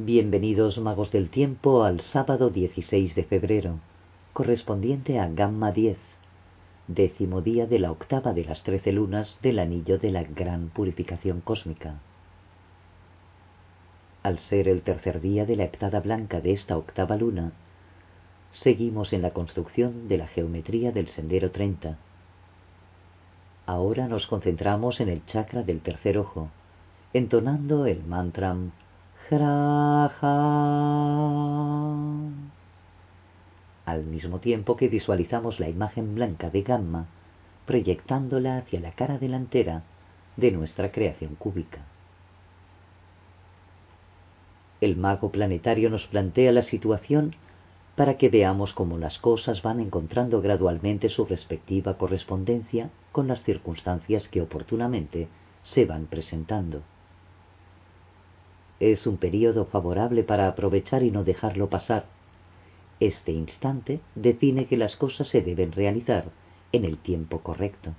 Bienvenidos magos del tiempo al sábado 16 de febrero, correspondiente a Gamma 10, décimo día de la octava de las trece lunas del anillo de la gran purificación cósmica. Al ser el tercer día de la heptada blanca de esta octava luna, seguimos en la construcción de la geometría del sendero 30. Ahora nos concentramos en el chakra del tercer ojo, entonando el mantra al mismo tiempo que visualizamos la imagen blanca de Gamma proyectándola hacia la cara delantera de nuestra creación cúbica. El mago planetario nos plantea la situación para que veamos cómo las cosas van encontrando gradualmente su respectiva correspondencia con las circunstancias que oportunamente se van presentando. Es un periodo favorable para aprovechar y no dejarlo pasar. Este instante define que las cosas se deben realizar en el tiempo correcto.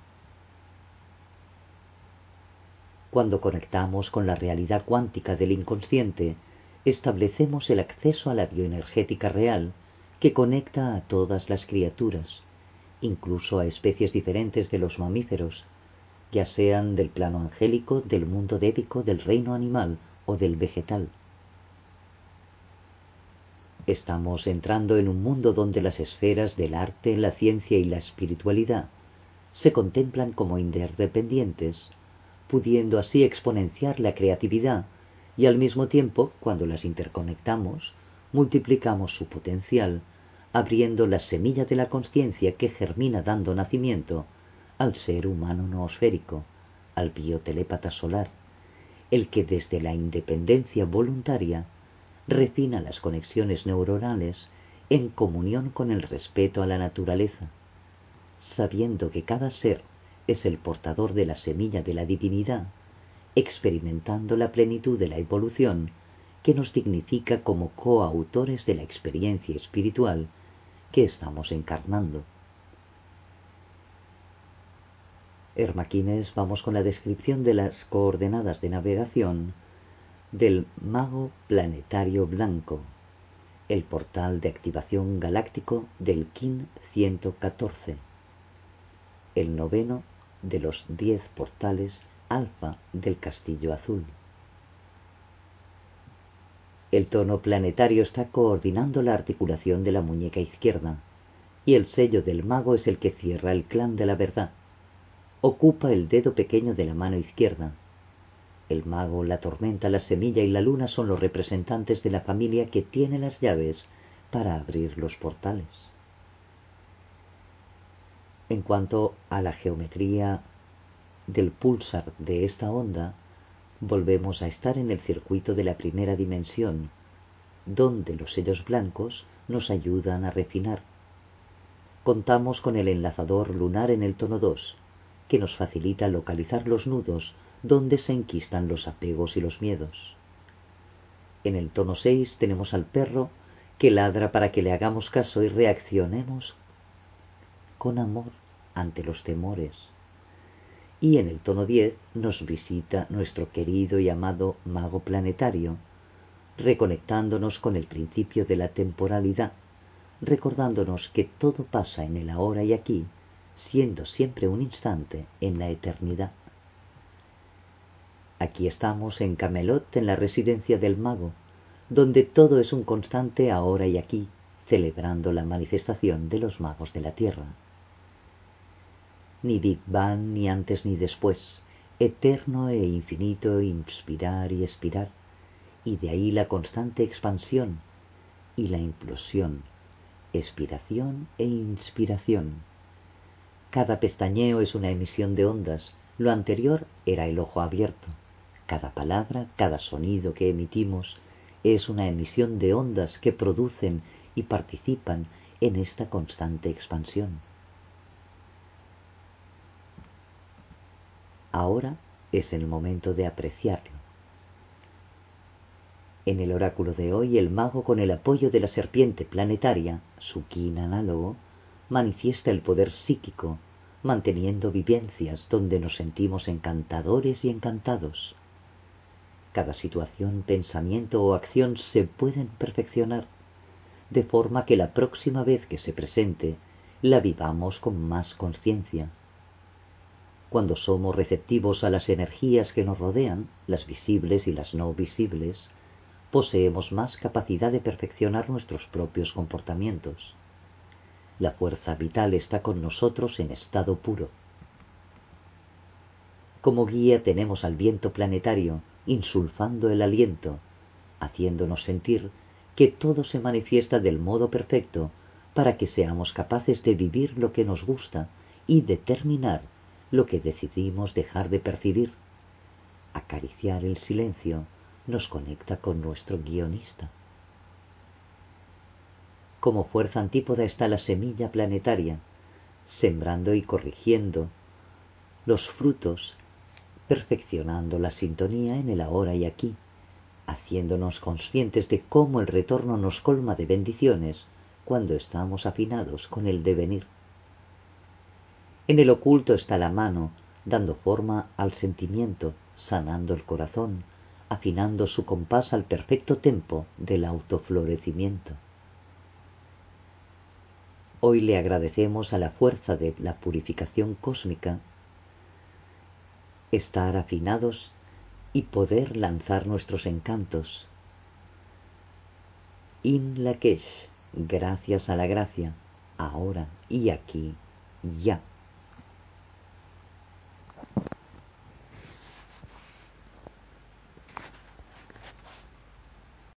Cuando conectamos con la realidad cuántica del inconsciente, establecemos el acceso a la bioenergética real que conecta a todas las criaturas, incluso a especies diferentes de los mamíferos, ya sean del plano angélico, del mundo débico, del reino animal del vegetal. Estamos entrando en un mundo donde las esferas del arte, la ciencia y la espiritualidad se contemplan como interdependientes, pudiendo así exponenciar la creatividad y al mismo tiempo, cuando las interconectamos, multiplicamos su potencial, abriendo la semilla de la conciencia que germina dando nacimiento al ser humano noosférico, al biotelépata solar, el que desde la independencia voluntaria refina las conexiones neuronales en comunión con el respeto a la naturaleza, sabiendo que cada ser es el portador de la semilla de la divinidad, experimentando la plenitud de la evolución que nos dignifica como coautores de la experiencia espiritual que estamos encarnando. Hermaquines vamos con la descripción de las coordenadas de navegación del mago planetario blanco, el portal de activación galáctico del KIN 114, el noveno de los diez portales alfa del castillo azul. El tono planetario está coordinando la articulación de la muñeca izquierda, y el sello del mago es el que cierra el clan de la verdad ocupa el dedo pequeño de la mano izquierda. El mago, la tormenta, la semilla y la luna son los representantes de la familia que tiene las llaves para abrir los portales. En cuanto a la geometría del pulsar de esta onda, volvemos a estar en el circuito de la primera dimensión, donde los sellos blancos nos ayudan a refinar. Contamos con el enlazador lunar en el tono 2, que nos facilita localizar los nudos donde se enquistan los apegos y los miedos. En el tono 6 tenemos al perro que ladra para que le hagamos caso y reaccionemos con amor ante los temores. Y en el tono 10 nos visita nuestro querido y amado mago planetario, reconectándonos con el principio de la temporalidad, recordándonos que todo pasa en el ahora y aquí, siendo siempre un instante en la eternidad. Aquí estamos en Camelot, en la residencia del mago, donde todo es un constante ahora y aquí, celebrando la manifestación de los magos de la tierra. Ni Big Bang, ni antes ni después, eterno e infinito inspirar y expirar, y de ahí la constante expansión y la implosión, expiración e inspiración cada pestañeo es una emisión de ondas, lo anterior era el ojo abierto. Cada palabra, cada sonido que emitimos es una emisión de ondas que producen y participan en esta constante expansión. Ahora es el momento de apreciarlo. En el oráculo de hoy, el mago, con el apoyo de la serpiente planetaria, su kin análogo, manifiesta el poder psíquico, manteniendo vivencias donde nos sentimos encantadores y encantados. Cada situación, pensamiento o acción se pueden perfeccionar, de forma que la próxima vez que se presente la vivamos con más conciencia. Cuando somos receptivos a las energías que nos rodean, las visibles y las no visibles, poseemos más capacidad de perfeccionar nuestros propios comportamientos. La fuerza vital está con nosotros en estado puro. Como guía tenemos al viento planetario insulfando el aliento, haciéndonos sentir que todo se manifiesta del modo perfecto para que seamos capaces de vivir lo que nos gusta y determinar lo que decidimos dejar de percibir. Acariciar el silencio nos conecta con nuestro guionista. Como fuerza antípoda está la semilla planetaria, sembrando y corrigiendo los frutos, perfeccionando la sintonía en el ahora y aquí, haciéndonos conscientes de cómo el retorno nos colma de bendiciones cuando estamos afinados con el devenir. En el oculto está la mano, dando forma al sentimiento, sanando el corazón, afinando su compás al perfecto tempo del autoflorecimiento. Hoy le agradecemos a la fuerza de la purificación cósmica estar afinados y poder lanzar nuestros encantos. In Lakesh, gracias a la gracia, ahora y aquí, ya.